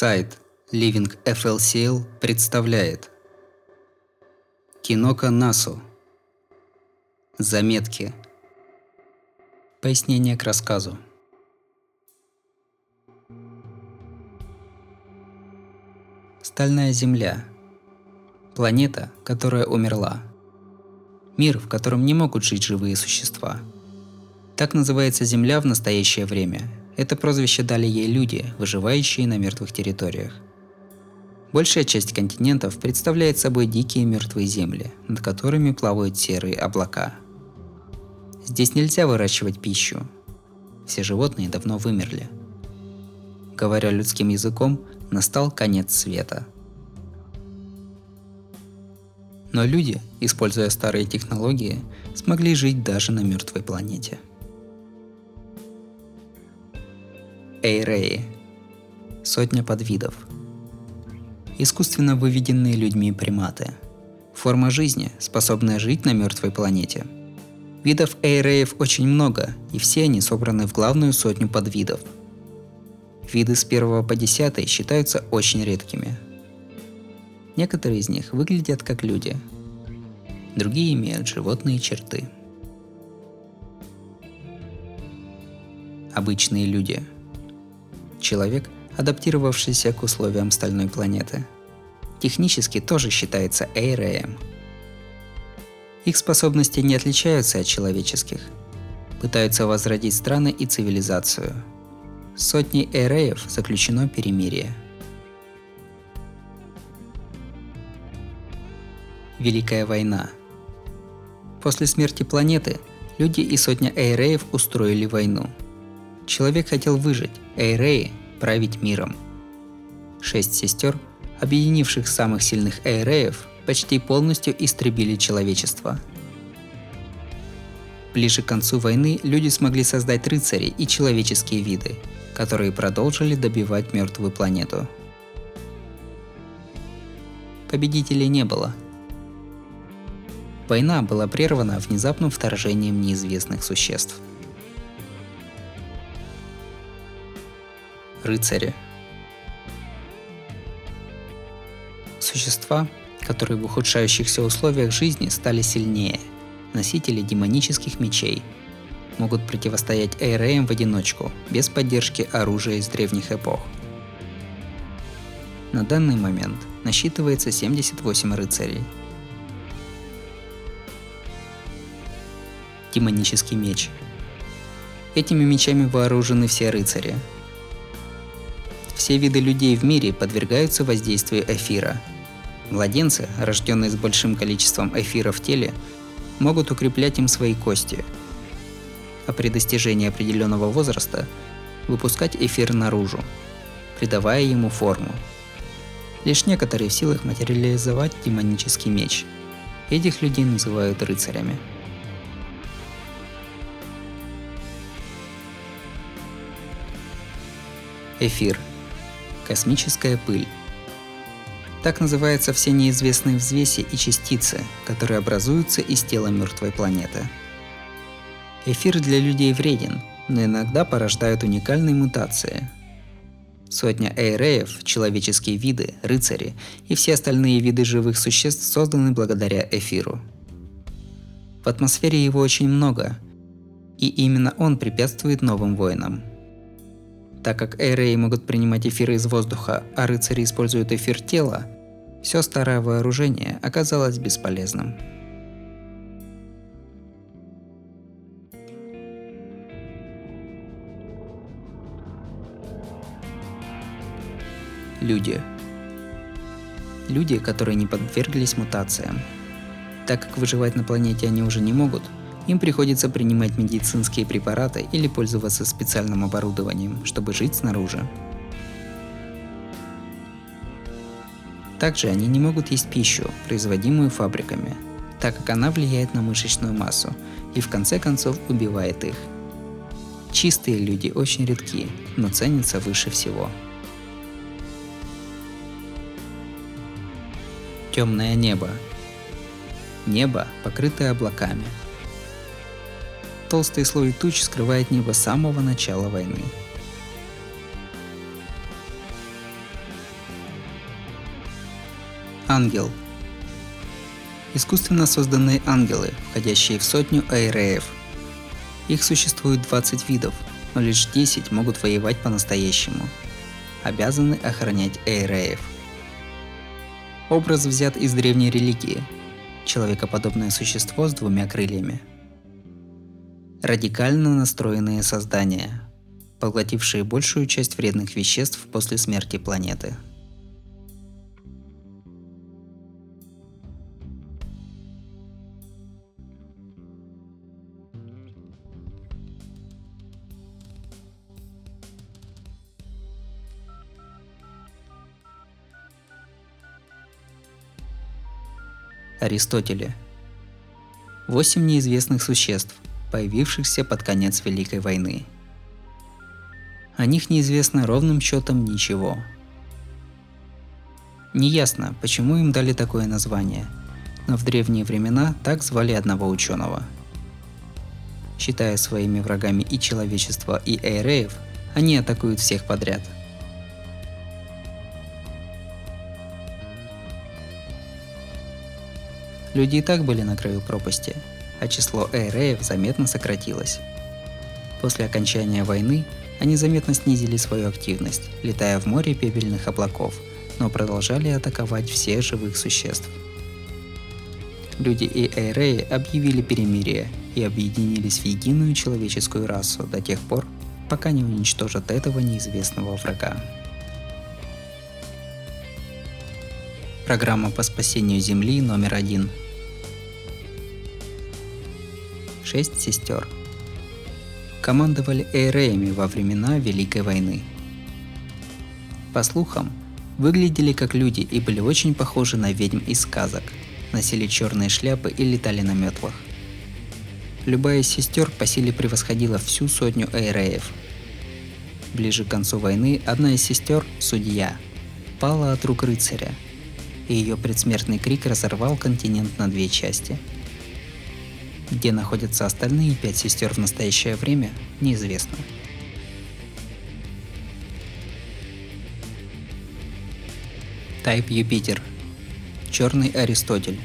Сайт Living FLCL представляет. Кинока Насу. Заметки. Пояснение к рассказу. Стальная Земля. Планета, которая умерла. Мир, в котором не могут жить живые существа. Так называется Земля в настоящее время, это прозвище дали ей люди, выживающие на мертвых территориях. Большая часть континентов представляет собой дикие мертвые земли, над которыми плавают серые облака. Здесь нельзя выращивать пищу. Все животные давно вымерли. Говоря людским языком, настал конец света. Но люди, используя старые технологии, смогли жить даже на мертвой планете – Эйреи. Сотня подвидов. Искусственно выведенные людьми приматы. Форма жизни, способная жить на мертвой планете. Видов эйреев очень много, и все они собраны в главную сотню подвидов. Виды с 1 по 10 считаются очень редкими. Некоторые из них выглядят как люди, другие имеют животные черты. Обычные люди – человек, адаптировавшийся к условиям стальной планеты. Технически тоже считается эйреем. Их способности не отличаются от человеческих. Пытаются возродить страны и цивилизацию. С сотней эйреев заключено перемирие. Великая война. После смерти планеты люди и сотня эйреев устроили войну – Человек хотел выжить, Эйреи – править миром. Шесть сестер, объединивших самых сильных Эйреев, почти полностью истребили человечество. Ближе к концу войны люди смогли создать рыцари и человеческие виды, которые продолжили добивать мертвую планету. Победителей не было. Война была прервана внезапным вторжением неизвестных существ – рыцари. Существа, которые в ухудшающихся условиях жизни стали сильнее, носители демонических мечей, могут противостоять Эйреям в одиночку, без поддержки оружия из древних эпох. На данный момент насчитывается 78 рыцарей. Демонический меч. Этими мечами вооружены все рыцари, все виды людей в мире подвергаются воздействию эфира. Младенцы, рожденные с большим количеством эфира в теле, могут укреплять им свои кости, а при достижении определенного возраста выпускать эфир наружу, придавая ему форму. Лишь некоторые в силах материализовать демонический меч. Этих людей называют рыцарями. Эфир – Космическая пыль. Так называются все неизвестные взвеси и частицы, которые образуются из тела мертвой планеты. Эфир для людей вреден, но иногда порождают уникальные мутации. Сотня эйреев, человеческие виды, рыцари и все остальные виды живых существ созданы благодаря эфиру. В атмосфере его очень много, и именно он препятствует новым войнам – так как эйреи могут принимать эфиры из воздуха, а рыцари используют эфир тела, все старое вооружение оказалось бесполезным. Люди. Люди, которые не подверглись мутациям. Так как выживать на планете они уже не могут – им приходится принимать медицинские препараты или пользоваться специальным оборудованием, чтобы жить снаружи. Также они не могут есть пищу, производимую фабриками, так как она влияет на мышечную массу и в конце концов убивает их. Чистые люди очень редки, но ценятся выше всего. Темное небо. Небо, покрытое облаками – Толстый слой туч скрывает небо с самого начала войны. Ангел. Искусственно созданные ангелы, входящие в сотню айреев. Их существует 20 видов, но лишь 10 могут воевать по-настоящему. Обязаны охранять айреев. Образ взят из древней религии. Человекоподобное существо с двумя крыльями. Радикально настроенные создания, поглотившие большую часть вредных веществ после смерти планеты – Аристотеля. Восемь неизвестных существ, появившихся под конец Великой войны. О них неизвестно ровным счетом ничего. Неясно, почему им дали такое название, но в древние времена так звали одного ученого. Считая своими врагами и человечество, и эйреев, они атакуют всех подряд – Люди и так были на краю пропасти, а число эйреев заметно сократилось. После окончания войны они заметно снизили свою активность, летая в море пепельных облаков, но продолжали атаковать всех живых существ. Люди и эйреи объявили перемирие и объединились в единую человеческую расу до тех пор, пока не уничтожат этого неизвестного врага. Программа по спасению Земли номер один. Шесть сестер. Командовали эйреями во времена Великой войны. По слухам, выглядели как люди и были очень похожи на ведьм из сказок, носили черные шляпы и летали на метлах. Любая из сестер по силе превосходила всю сотню эйреев. Ближе к концу войны одна из сестер, судья, пала от рук рыцаря – и ее предсмертный крик разорвал континент на две части. Где находятся остальные пять сестер в настоящее время, неизвестно. Тайп Юпитер. Черный Аристотель.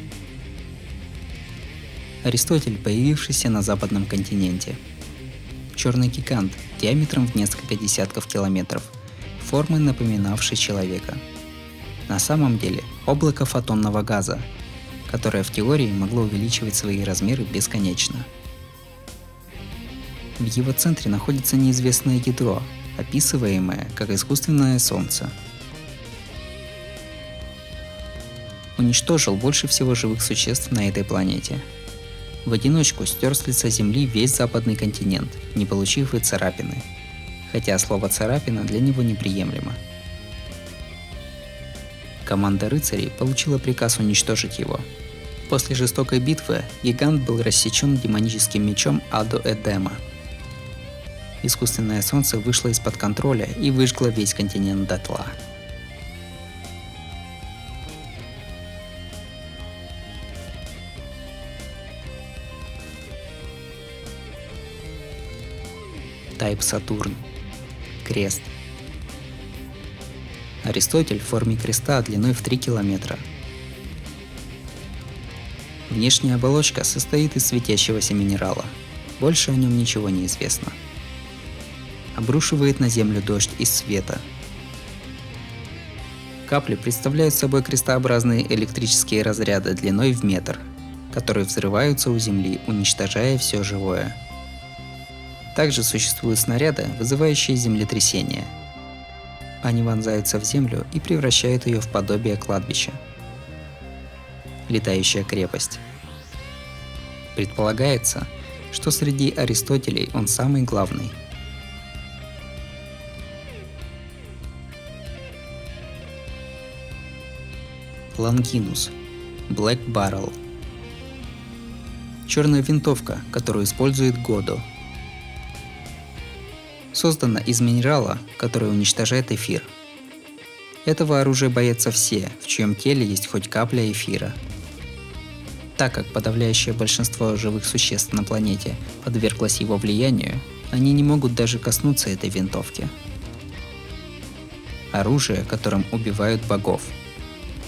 Аристотель, появившийся на западном континенте. Черный гигант диаметром в несколько десятков километров, формы напоминавший человека – на самом деле облако фотонного газа, которое в теории могло увеличивать свои размеры бесконечно. В его центре находится неизвестное ядро, описываемое как искусственное Солнце. Уничтожил больше всего живых существ на этой планете. В одиночку стер с лица Земли весь западный континент, не получив и царапины. Хотя слово «царапина» для него неприемлемо – команда рыцарей получила приказ уничтожить его. После жестокой битвы гигант был рассечен демоническим мечом Адо Эдема. Искусственное солнце вышло из-под контроля и выжгло весь континент дотла. Тайп Сатурн. Крест – Аристотель в форме креста длиной в 3 километра. Внешняя оболочка состоит из светящегося минерала. Больше о нем ничего не известно. Обрушивает на Землю дождь из света. Капли представляют собой крестообразные электрические разряды длиной в метр, которые взрываются у Земли, уничтожая все живое. Также существуют снаряды, вызывающие землетрясения – они вонзаются в землю и превращают ее в подобие кладбища. Летающая крепость. Предполагается, что среди Аристотелей он самый главный. Лангинус. Black Barrel. Черная винтовка, которую использует Годо – создана из минерала, который уничтожает эфир. Этого оружия боятся все, в чьем теле есть хоть капля эфира. Так как подавляющее большинство живых существ на планете подверглось его влиянию, они не могут даже коснуться этой винтовки. Оружие, которым убивают богов.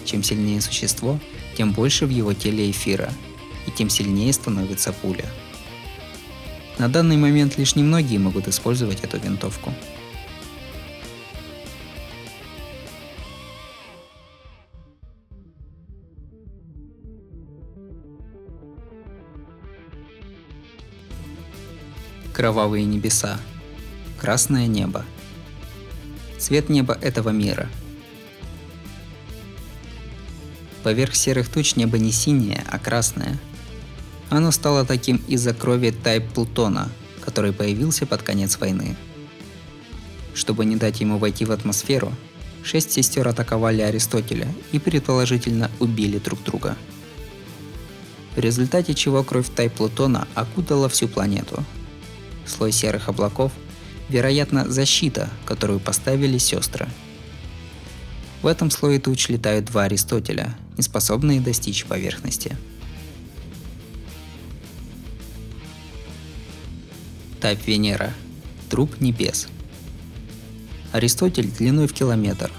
Чем сильнее существо, тем больше в его теле эфира, и тем сильнее становится пуля. На данный момент лишь немногие могут использовать эту винтовку. Кровавые небеса. Красное небо. Цвет неба этого мира. Поверх серых туч небо не синее, а красное. Оно стало таким из-за крови Тайп Плутона, который появился под конец войны. Чтобы не дать ему войти в атмосферу, шесть сестер атаковали Аристотеля и предположительно убили друг друга. В результате чего кровь Тайп Плутона окутала всю планету – слой серых облаков, вероятно, защита, которую поставили сестры. В этом слое туч летают два Аристотеля, не способные достичь поверхности. Тайп Венера. Труп небес. Аристотель длиной в километр.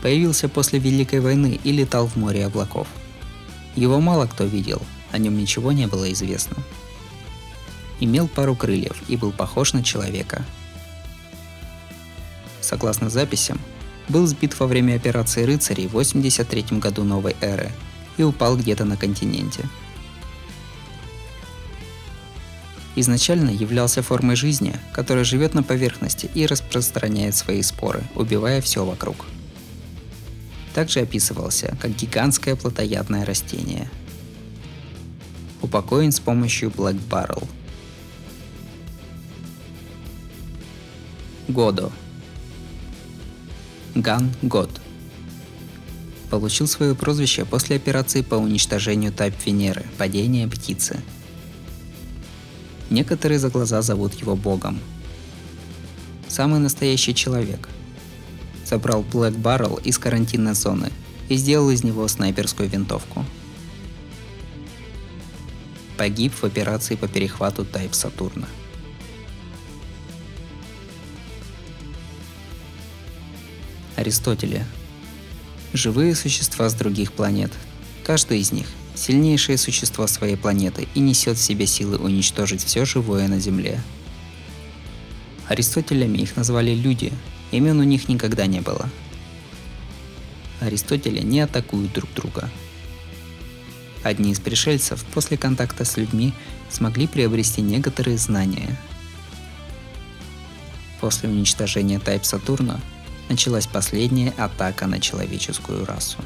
Появился после Великой войны и летал в море облаков. Его мало кто видел, о нем ничего не было известно имел пару крыльев и был похож на человека. Согласно записям, был сбит во время операции «Рыцарей» в 83 году новой эры и упал где-то на континенте. Изначально являлся формой жизни, которая живет на поверхности и распространяет свои споры, убивая все вокруг. Также описывался как гигантское плотоядное растение. Упокоен с помощью Black Barrel – Годо. Ган Год. Получил свое прозвище после операции по уничтожению Тайп Венеры, падения птицы. Некоторые за глаза зовут его богом. Самый настоящий человек. Собрал Black Barrel из карантинной зоны и сделал из него снайперскую винтовку. Погиб в операции по перехвату Тайп Сатурна. Аристотеля. Живые существа с других планет. Каждый из них – сильнейшее существо своей планеты и несет в себе силы уничтожить все живое на Земле. Аристотелями их назвали люди, имен у них никогда не было. Аристотеля не атакуют друг друга. Одни из пришельцев после контакта с людьми смогли приобрести некоторые знания. После уничтожения Тайп Сатурна началась последняя атака на человеческую расу.